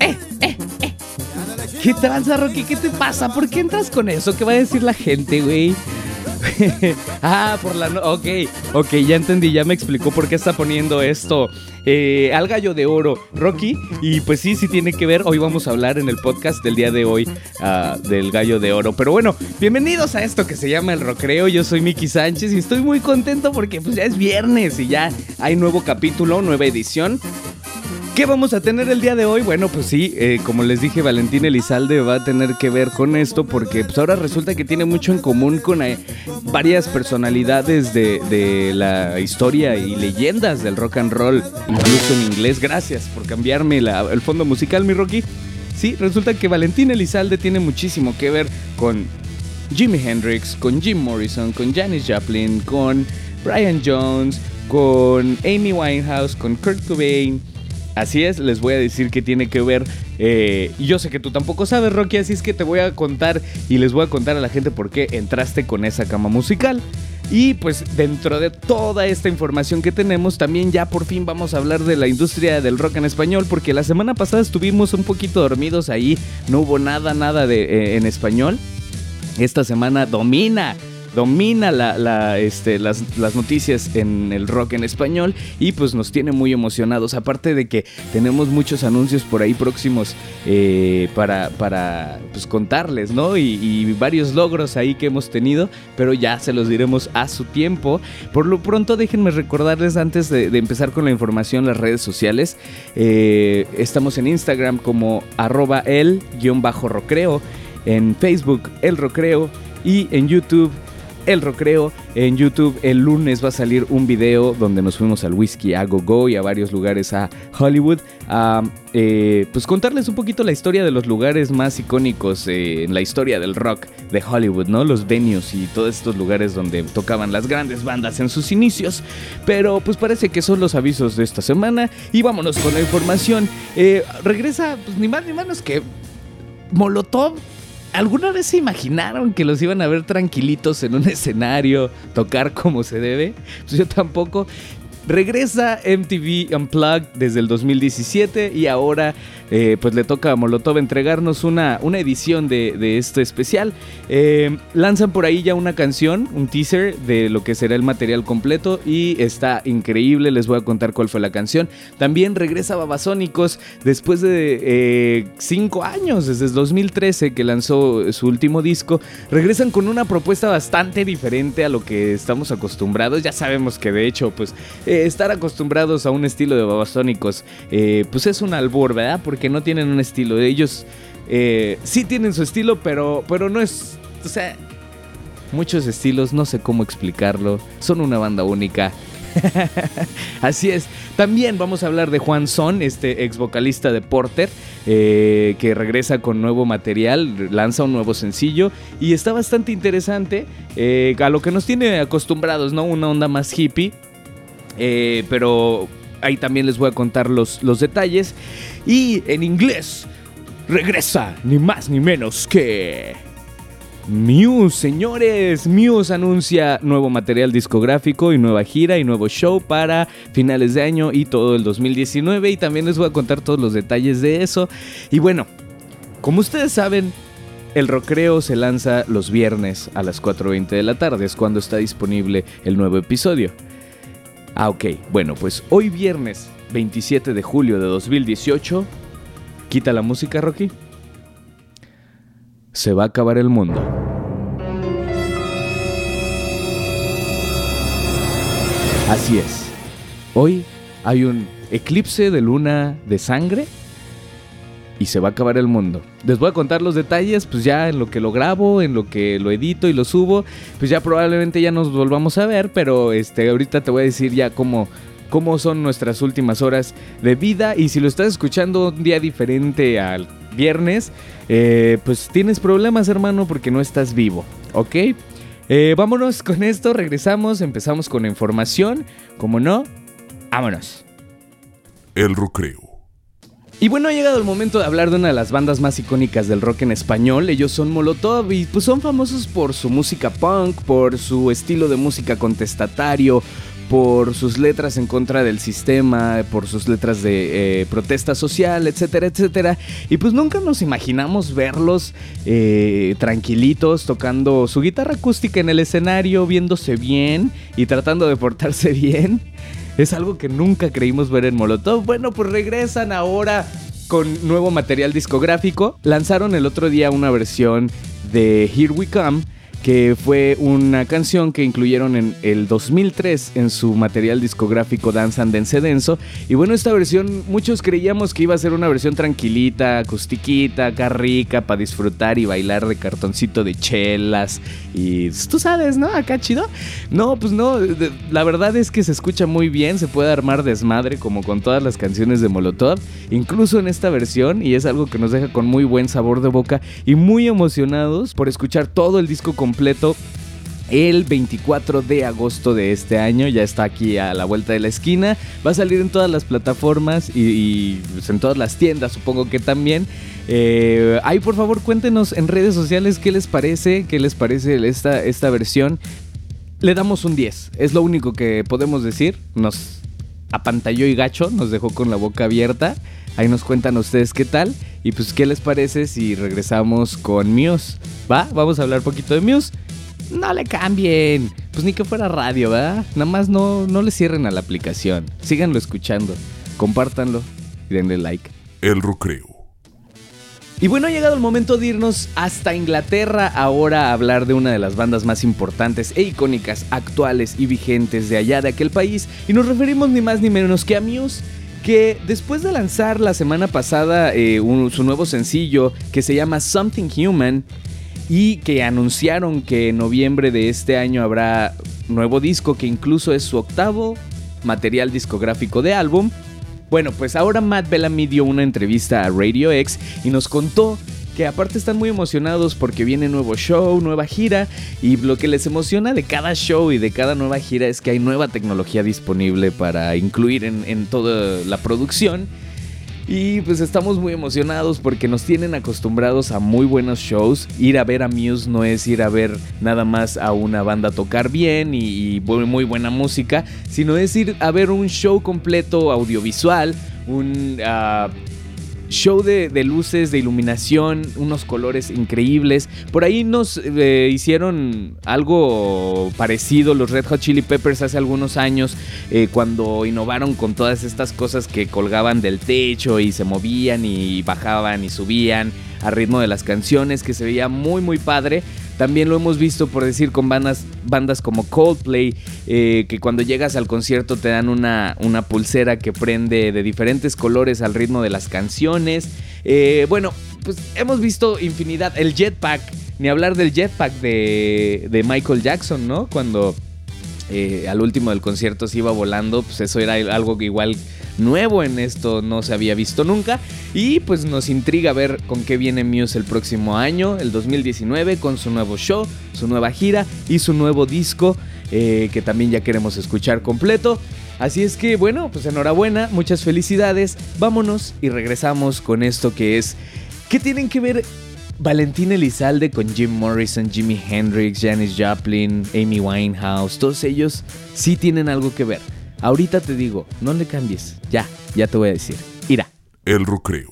¡Eh, eh, eh! ¿Qué tranza, Rocky? ¿Qué te pasa? ¿Por qué entras con eso? ¿Qué va a decir la gente, güey? ah, por la... No ok, ok, ya entendí, ya me explicó por qué está poniendo esto al gallo de oro, Rocky. Y pues sí, sí tiene que ver. Hoy vamos a hablar en el podcast del día de hoy uh, del gallo de oro. Pero bueno, bienvenidos a esto que se llama el Rocreo. Yo soy Miki Sánchez y estoy muy contento porque pues ya es viernes y ya hay nuevo capítulo, nueva edición. ¿Qué vamos a tener el día de hoy? Bueno, pues sí, eh, como les dije, Valentín Elizalde va a tener que ver con esto porque pues ahora resulta que tiene mucho en común con eh, varias personalidades de, la historia y leyendas del rock and roll, incluso en inglés. Gracias por cambiarme el fondo musical, mi Rocky. Sí, resulta que Valentín Elizalde tiene muchísimo que ver con Jimi Hendrix, con Jim Morrison, con Janis Joplin, con Brian Jones, con Amy Winehouse, con Kurt Cobain Así es, les voy a decir que tiene que ver. Eh, yo sé que tú tampoco sabes, Rocky, así es que te voy a contar y les voy a contar a la gente por qué entraste con esa cama musical. Y pues dentro de toda esta información que tenemos, también ya por fin vamos a hablar de la industria del rock en español, porque la semana pasada estuvimos un poquito dormidos ahí, no hubo nada, nada de, eh, en español. Esta semana domina domina este, las, noticias en el rock en español y pues nos tiene muy emocionados. Aparte de que tenemos muchos anuncios por ahí próximos eh, para, para pues, contarles, ¿no? Y, varios logros ahí que hemos tenido, pero ya se los diremos a su tiempo. Por lo pronto déjenme recordarles antes de, empezar con la información las redes sociales. Eh, estamos en Instagram como arroba el-rocreo, en Facebook el rocreo y en YouTube el Rocreo. En YouTube el lunes va a salir un video donde nos fuimos al Whisky a Go Go y a varios lugares a Hollywood. A, eh, pues contarles un poquito la historia de los lugares más icónicos eh, en la historia del rock de Hollywood, ¿no? Los venues y todos estos lugares donde tocaban las grandes bandas en sus inicios. Pero pues parece que son los avisos de esta semana. Y vámonos con la información. Eh, regresa, pues ni más ni menos que Molotov ¿Alguna vez se imaginaron que los iban a ver tranquilitos en un escenario, tocar como se debe? Pues yo tampoco. Regresa MTV Unplugged desde el 2017 y ahora eh, pues le toca a Molotov entregarnos una, una edición de, este especial. Eh, lanzan por ahí ya una canción, un teaser de lo que será el material completo y está increíble, les voy a contar cuál fue la canción. También regresa Babasónicos después de 5 eh, años, desde el 2013 que lanzó su último disco. Regresan con una propuesta bastante diferente a lo que estamos acostumbrados. Ya sabemos que de hecho pues estar acostumbrados a un estilo de Babasónicos pues es un albor, ¿verdad? Porque que no tienen un estilo. Ellos eh, sí tienen su estilo, pero, pero no es. O sea, muchos estilos, no sé cómo explicarlo. Son una banda única. Así es. También vamos a hablar de Juan Son, este ex vocalista de Porter, eh, que regresa con nuevo material, lanza un nuevo sencillo y está bastante interesante eh, a lo que nos tiene acostumbrados, ¿no? Una onda más hippie. Pero ahí también les voy a contar los, los detalles. Y en inglés, regresa ni más ni menos que... Muse, señores, Muse anuncia nuevo material discográfico y nueva gira y nuevo show para finales de año y todo el 2019 y también les voy a contar todos los detalles de eso. Y bueno, como ustedes saben, el Rocreo se lanza los viernes a las 4.20 de la tarde, es cuando está disponible el nuevo episodio. Ah, ok. Bueno, pues hoy viernes 27 de julio de 2018, quita la música, Rocky. Se va a acabar el mundo. Así es. Hoy hay un eclipse de luna de sangre y se va a acabar el mundo. Les voy a contar los detalles, pues ya en lo que lo grabo, en lo que lo edito y lo subo, pues ya probablemente ya nos volvamos a ver, pero este ahorita te voy a decir ya cómo cómo son nuestras últimas horas de vida y si lo estás escuchando un día diferente al viernes, eh, pues tienes problemas hermano porque no estás vivo, ¿ok? Eh, vámonos con esto, regresamos, empezamos con información, como no, vámonos. El Recreo y bueno, ha llegado el momento de hablar de una de las bandas más icónicas del rock en español. Ellos son Molotov y pues son famosos por su música punk, por su estilo de música contestatario, por sus letras en contra del sistema, por sus letras de eh, protesta social, etcétera, etcétera. Y pues nunca nos imaginamos verlos eh, tranquilitos tocando su guitarra acústica en el escenario, viéndose bien y tratando de portarse bien. Es algo que nunca creímos ver en Molotov. Bueno, pues regresan ahora con nuevo material discográfico. Lanzaron el otro día una versión de Here We Come que fue una canción que incluyeron en el 2003 en su material discográfico Dance and Dance Denso. Y bueno, esta versión muchos creíamos que iba a ser una versión tranquilita, acustiquita, acá rica, para disfrutar y bailar de cartoncito de chelas. Y tú sabes, ¿no? Acá chido. No, pues no, la verdad es que se escucha muy bien, se puede armar desmadre como con todas las canciones de Molotov, incluso en esta versión, y es algo que nos deja con muy buen sabor de boca y muy emocionados por escuchar todo el disco completo completo el 24 de agosto de este año. Ya está aquí a la vuelta de la esquina. Va a salir en todas las plataformas y, pues, en todas las tiendas, supongo que también. Eh, ahí por favor cuéntenos en redes sociales qué les parece, qué les parece esta, esta versión. Le damos un 10, es lo único que podemos decir. Nos apantalló y gacho, nos dejó con la boca abierta. Ahí nos cuentan ustedes qué tal. Y pues, ¿qué les parece si regresamos con Muse? ¿Va? Vamos a hablar un poquito de Muse. No le cambien. Pues ni que fuera radio, ¿verdad? Nada más no, no le cierren a la aplicación. Síganlo escuchando. Compártanlo y denle like. El Recreo. Y bueno, ha llegado el momento de irnos hasta Inglaterra ahora a hablar de una de las bandas más importantes e icónicas, actuales y vigentes de allá de aquel país. Y nos referimos ni más ni menos que a Muse que después de lanzar la semana pasada eh, su nuevo sencillo que se llama Something Human y que anunciaron que en noviembre de este año habrá nuevo disco que incluso es su octavo material discográfico de álbum, bueno, pues ahora Matt Bellamy dio una entrevista a Radio X y nos contó que aparte están muy emocionados porque viene nuevo show, nueva gira y lo que les emociona de cada show y de cada nueva gira es que hay nueva tecnología disponible para incluir en, toda la producción. Y pues estamos muy emocionados porque nos tienen acostumbrados a muy buenos shows. Ir a ver a Muse no es ir a ver nada más a una banda tocar bien y, muy buena música, sino es ir a ver un show completo audiovisual, un... Ah, show de, luces, de iluminación, unos colores increíbles. Por ahí nos eh, hicieron algo parecido los Red Hot Chili Peppers hace algunos años, eh, cuando innovaron con todas estas cosas que colgaban del techo y se movían y bajaban y subían a ritmo de las canciones, que se veía muy muy padre. También lo hemos visto por decir con bandas, bandas como Coldplay, eh, que cuando llegas al concierto te dan una, una, pulsera que prende de diferentes colores al ritmo de las canciones. Eh, bueno, pues hemos visto infinidad. El jetpack, ni hablar del jetpack de, de Michael Jackson, ¿no? Cuando eh, al último del concierto se iba volando, pues eso era algo que igual nuevo en esto, no se había visto nunca. Y pues nos intriga ver con qué viene Muse el próximo año, el 2019, con su nuevo show, su nueva gira y su nuevo disco, eh, que también ya queremos escuchar completo. Así es que bueno, pues enhorabuena, muchas felicidades, vámonos y regresamos con esto que es... ¿Qué tienen que ver Valentín Elizalde con Jim Morrison, Jimi Hendrix, Janis Joplin, Amy Winehouse, todos ellos sí tienen algo que ver. Ahorita te digo, no le cambies. Ya, ya te voy a decir. Irá. El Recreo.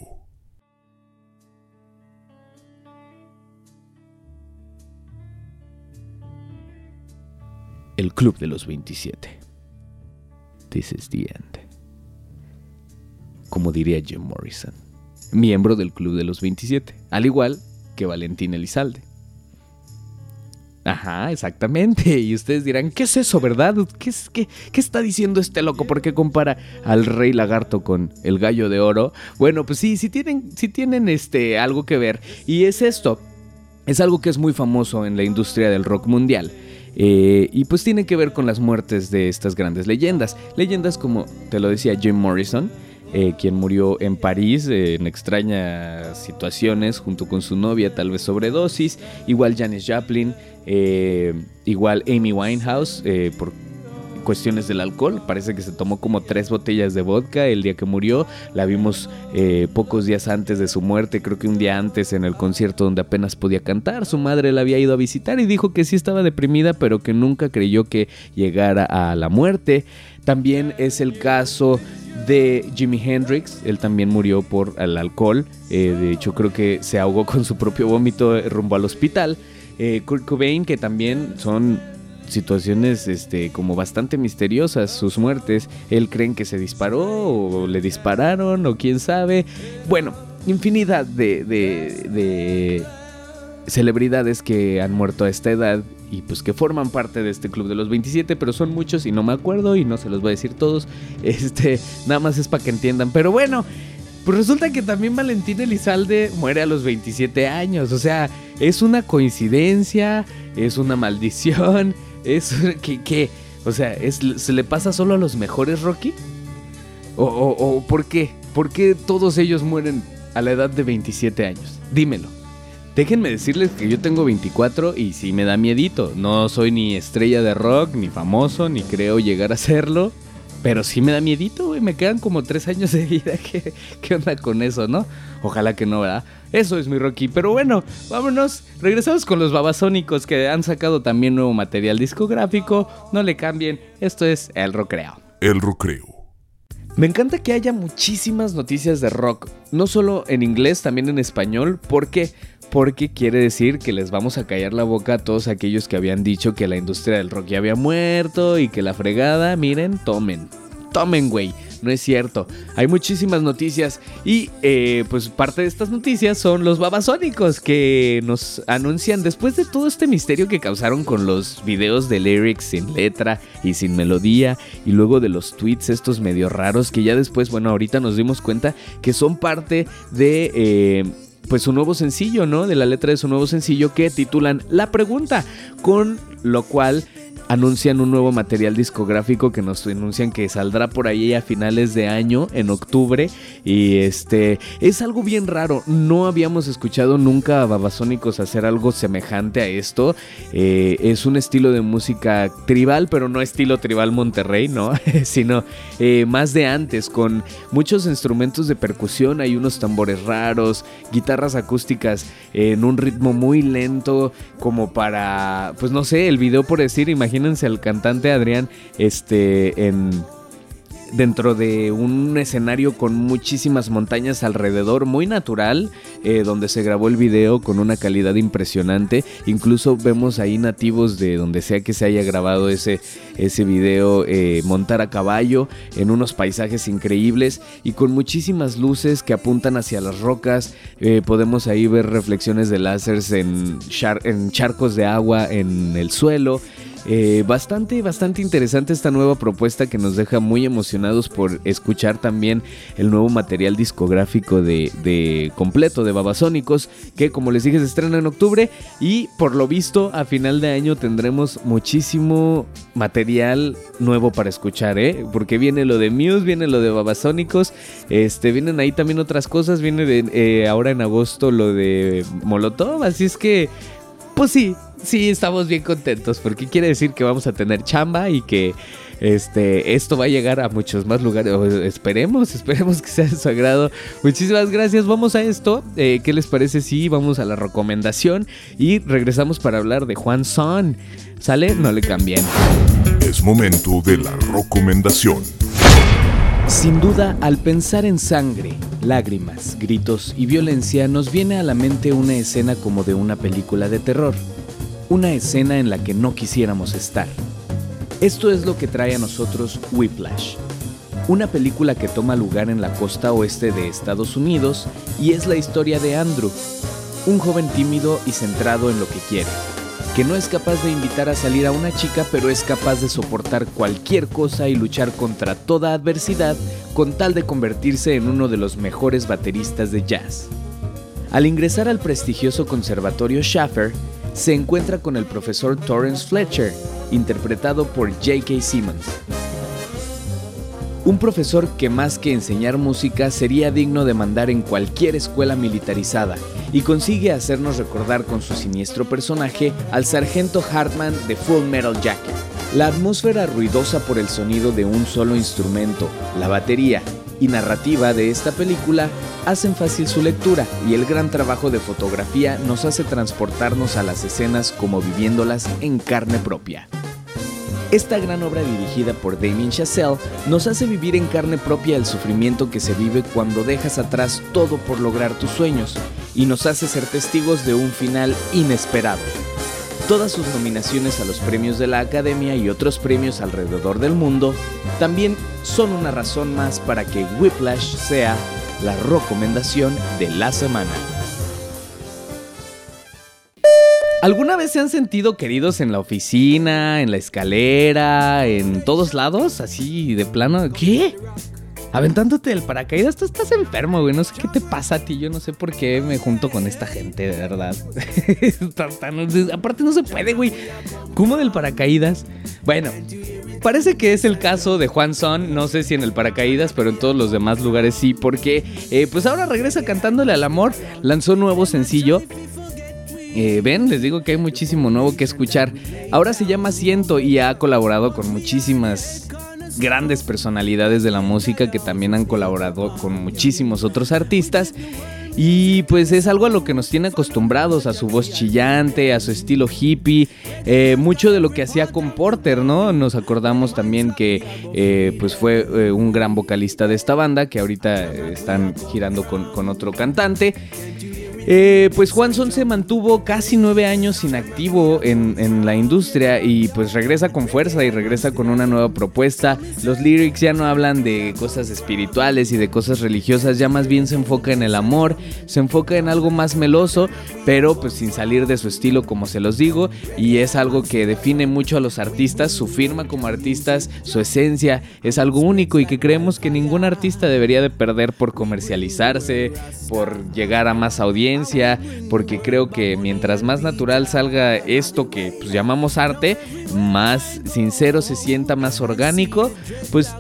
El Club de los 27. This is the end. Como diría Jim Morrison, miembro del Club de los 27, al igual que Valentín Elizalde. Ajá, exactamente. Y ustedes dirán, ¿qué es eso, verdad? ¿Qué, es, qué, qué está diciendo este loco? ¿Por qué compara al rey lagarto con el gallo de oro? Bueno, pues sí, sí tienen, sí tienen este, algo que ver. Y es esto. Es algo que es muy famoso en la industria del rock mundial. Eh, y pues tiene que ver con las muertes de estas grandes leyendas. Leyendas como, te lo decía Jim Morrison, eh, quien murió en París en extrañas situaciones junto con su novia, tal vez sobredosis. Igual Janis Joplin, eh, igual Amy Winehouse, eh, por cuestiones del alcohol. Parece que se tomó como tres botellas de vodka el día que murió. La vimos eh, pocos días antes de su muerte, creo que un día antes en el concierto donde apenas podía cantar. Su madre la había ido a visitar y dijo que sí estaba deprimida, pero que nunca creyó que llegara a la muerte. También es el caso de Jimi Hendrix, él también murió por el alcohol, eh, de hecho creo que se ahogó con su propio vómito rumbo al hospital. Eh, Kurt Cobain, que también son situaciones este, como bastante misteriosas, sus muertes. Él creen que se disparó o le dispararon o quién sabe. Bueno, infinidad de, de, de celebridades que han muerto a esta edad y pues que forman parte de este club de los 27, pero son muchos y no me acuerdo y no se los voy a decir todos. Este, nada más es para que entiendan. Pero bueno, pues resulta que también Valentín Elizalde muere a los 27 años. O sea, es una coincidencia, es una maldición. Es que, o sea, ¿se le pasa solo a los mejores, Rocky? ¿O, o, por qué? ¿Por qué todos ellos mueren a la edad de 27 años? Dímelo. Déjenme decirles que yo tengo 24 y sí me da miedito. No soy ni estrella de rock, ni famoso, ni creo llegar a serlo. Pero sí me da miedito, güey. Me quedan como tres años de vida. ¿Qué, ¿Qué onda con eso, no? Ojalá que no, ¿verdad? Eso es mi Rocky. Pero bueno, vámonos. Regresamos con los babasónicos que han sacado también nuevo material discográfico. No le cambien. Esto es El Rocreo. El Rocreo. Me encanta que haya muchísimas noticias de rock. No solo en inglés, también en español. ¿Por qué? Porque quiere decir que les vamos a callar la boca a todos aquellos que habían dicho que la industria del rock ya había muerto y que la fregada, miren, tomen, tomen, güey. No es cierto. Hay muchísimas noticias y eh, pues parte de estas noticias son los babasónicos que nos anuncian después de todo este misterio que causaron con los videos de lyrics sin letra y sin melodía y luego de los tweets estos medio raros que ya después, bueno, ahorita nos dimos cuenta que son parte de... Eh, pues su nuevo sencillo, ¿no? De la letra de su nuevo sencillo que titulan La Pregunta, con lo cual anuncian un nuevo material discográfico que nos anuncian que saldrá por ahí a finales de año, en octubre. Y este es algo bien raro. No habíamos escuchado nunca a Babasónicos hacer algo semejante a esto. Eh, es un estilo de música tribal, pero no estilo tribal Monterrey, ¿no? Sino eh, más de antes, con muchos instrumentos de percusión. Hay unos tambores raros, guitarras acústicas en un ritmo muy lento, como para, pues no sé, el video por decir, imagínate imagínense al cantante Adrián este, en dentro de un escenario con muchísimas montañas alrededor, muy natural, eh, donde se grabó el video con una calidad impresionante. Incluso vemos ahí nativos de donde sea que se haya grabado ese, ese video eh, montar a caballo en unos paisajes increíbles y con muchísimas luces que apuntan hacia las rocas. Eh, podemos ahí ver reflexiones de láseres en, charcos de agua en el suelo. Bastante, bastante interesante esta nueva propuesta que nos deja muy emocionados por escuchar también el nuevo material discográfico de, completo de Babasónicos, que como les dije se estrena en octubre y por lo visto a final de año tendremos muchísimo material nuevo para escuchar, ¿eh? Porque viene lo de Muse, viene lo de Babasónicos, este, vienen ahí también otras cosas, viene de, eh, ahora en agosto lo de Molotov, así es que, pues sí, sí, estamos bien contentos porque quiere decir que vamos a tener chamba y que este, esto va a llegar a muchos más lugares. esperemos, esperemos que sea de su agrado. Muchísimas gracias. Vamos a esto. Eh, ¿Qué les parece si vamos a la recomendación y regresamos para hablar de Juan Son? ¿Sale? No le cambien. Es momento de la recomendación. Sin duda, al pensar en sangre, lágrimas, gritos y violencia, nos viene a la mente una escena como de una película de terror una escena en la que no quisiéramos estar. Esto es lo que trae a nosotros Whiplash, una película que toma lugar en la costa oeste de Estados Unidos y es la historia de Andrew, un joven tímido y centrado en lo que quiere, que no es capaz de invitar a salir a una chica pero es capaz de soportar cualquier cosa y luchar contra toda adversidad con tal de convertirse en uno de los mejores bateristas de jazz. Al ingresar al prestigioso conservatorio Schaffer, se encuentra con el profesor Torrance Fletcher, interpretado por J.K. Simmons. Un profesor que más que enseñar música sería digno de mandar en cualquier escuela militarizada y consigue hacernos recordar con su siniestro personaje al sargento Hartman de Full Metal Jacket. La atmósfera ruidosa por el sonido de un solo instrumento, la batería y narrativa de esta película hacen fácil su lectura y el gran trabajo de fotografía nos hace transportarnos a las escenas como viviéndolas en carne propia. Esta gran obra dirigida por Damien Chazelle nos hace vivir en carne propia el sufrimiento que se vive cuando dejas atrás todo por lograr tus sueños y nos hace ser testigos de un final inesperado. Todas sus nominaciones a los premios de la Academia y otros premios alrededor del mundo también son una razón más para que Whiplash sea la recomendación de la semana. ¿Alguna vez se han sentido queridos en la oficina, en la escalera, en todos lados? Así de plano. ¿Qué? Aventándote el paracaídas, tú estás enfermo, güey. No sé qué te pasa a ti. Yo no sé por qué me junto con esta gente, de verdad. Aparte, no se puede, güey. ¿Cómo del paracaídas? Bueno, parece que es el caso de Juan Son. No sé si en el paracaídas, pero en todos los demás lugares sí. Porque, eh, pues ahora regresa cantándole al amor. Lanzó un nuevo sencillo. Eh, ven, les digo que hay muchísimo nuevo que escuchar. Ahora se llama Siento y ha colaborado con muchísimas grandes personalidades de la música que también han colaborado con muchísimos otros artistas. Y pues es algo a lo que nos tiene acostumbrados, a su voz chillante, a su estilo hippie, eh, mucho de lo que hacía con Porter, ¿no? Nos acordamos también que eh, pues fue eh, un gran vocalista de esta banda, que ahorita están girando con, con otro cantante. Eh, pues Juanson se mantuvo casi nueve años inactivo en, en, la industria y pues regresa con fuerza y regresa con una nueva propuesta. Los lyrics ya no hablan de cosas espirituales y de cosas religiosas, ya más bien se enfoca en el amor, se enfoca en algo más meloso, pero pues sin salir de su estilo como se los digo y es algo que define mucho a los artistas, su firma como artistas, su esencia, es algo único y que creemos que ningún artista debería de perder por comercializarse, por llegar a más audiencia porque creo que mientras más natural salga esto que pues, llamamos arte, más sincero se sienta, más orgánico, pues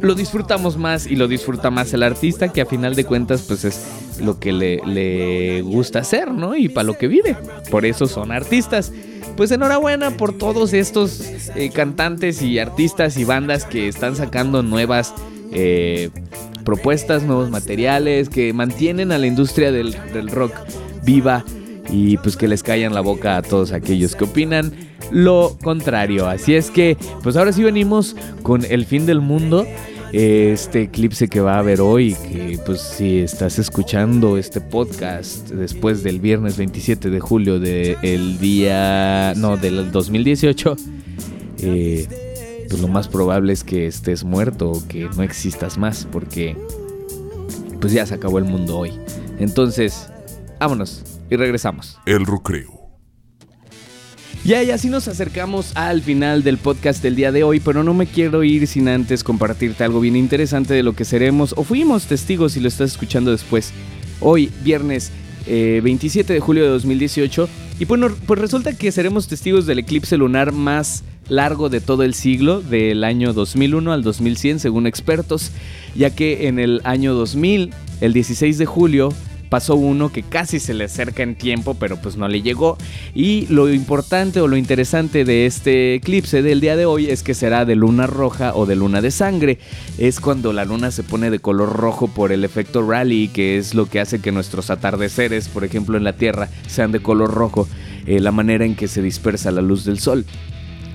lo disfrutamos más y lo disfruta más el artista que a final de cuentas pues es lo que le, gusta hacer, ¿no? Y para lo que vive. Por eso son artistas. Pues enhorabuena por todos estos eh, cantantes y artistas y bandas que están sacando nuevas eh, propuestas, nuevos materiales, que mantienen a la industria del, rock viva y pues que les callan la boca a todos aquellos que opinan lo contrario. Así es que, pues ahora sí venimos con el fin del mundo. Este eclipse que va a haber hoy, que pues si estás escuchando este podcast después del viernes 27 de julio del día, no, del 2018, eh, pues lo más probable es que estés muerto o que no existas más, porque pues ya se acabó el mundo hoy. Entonces, vámonos y regresamos. El recreo. Ya, y así nos acercamos al final del podcast del día de hoy, pero no me quiero ir sin antes compartirte algo bien interesante de lo que seremos o fuimos testigos si lo estás escuchando después. Hoy, viernes 27 eh, de julio de 2018, y bueno, pues resulta que seremos testigos del eclipse lunar más largo de todo el siglo, del año 2001 al 2100 según expertos, ya que en el año 2000, el 16 de julio, pasó uno que casi se le acerca en tiempo, pero pues no le llegó. Y lo importante o lo interesante de este eclipse del día de hoy es que será de luna roja o de luna de sangre. Es cuando la luna se pone de color rojo por el efecto Rayleigh, que es lo que hace que nuestros atardeceres, por ejemplo en la Tierra, sean de color rojo, eh, la manera en que se dispersa la luz del sol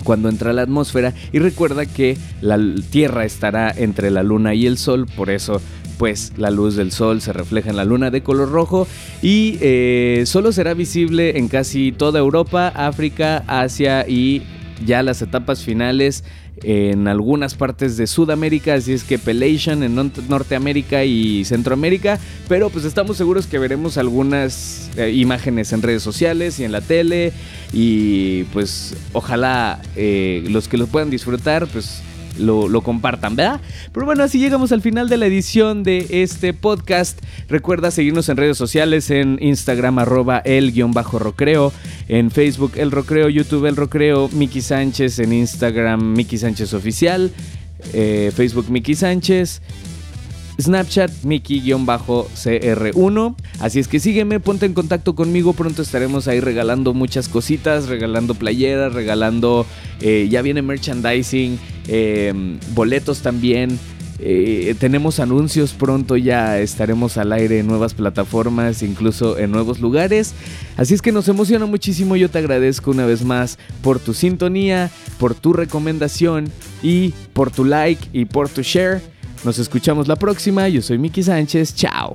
cuando entra a la atmósfera y recuerda que la Tierra estará entre la Luna y el Sol, por eso pues la luz del Sol se refleja en la Luna de color rojo y eh, solo será visible en casi toda Europa, África, Asia y ya las etapas finales en algunas partes de Sudamérica, así es que Pelation en Norteamérica y Centroamérica, pero pues estamos seguros que veremos algunas eh, imágenes en redes sociales y en la tele y pues ojalá eh, los que los puedan disfrutar pues lo, compartan, ¿verdad? Pero bueno, así llegamos al final de la edición de este podcast. Recuerda seguirnos en redes sociales, en Instagram arroba el-rocreo, en Facebook el rocreo, YouTube el rocreo, Miki Sánchez en Instagram Miki Sánchez Oficial, eh, Facebook Miki Sánchez. Snapchat, Mickey-CR1. Así es que sígueme, ponte en contacto conmigo. Pronto estaremos ahí regalando muchas cositas, regalando playeras, regalando. Eh, ya viene merchandising, eh, boletos también. Eh, tenemos anuncios pronto, ya estaremos al aire en nuevas plataformas, incluso en nuevos lugares. Así es que nos emociona muchísimo. Yo te agradezco una vez más por tu sintonía, por tu recomendación y por tu like y por tu share. Nos escuchamos la próxima. Yo soy Miki Sánchez. Chao.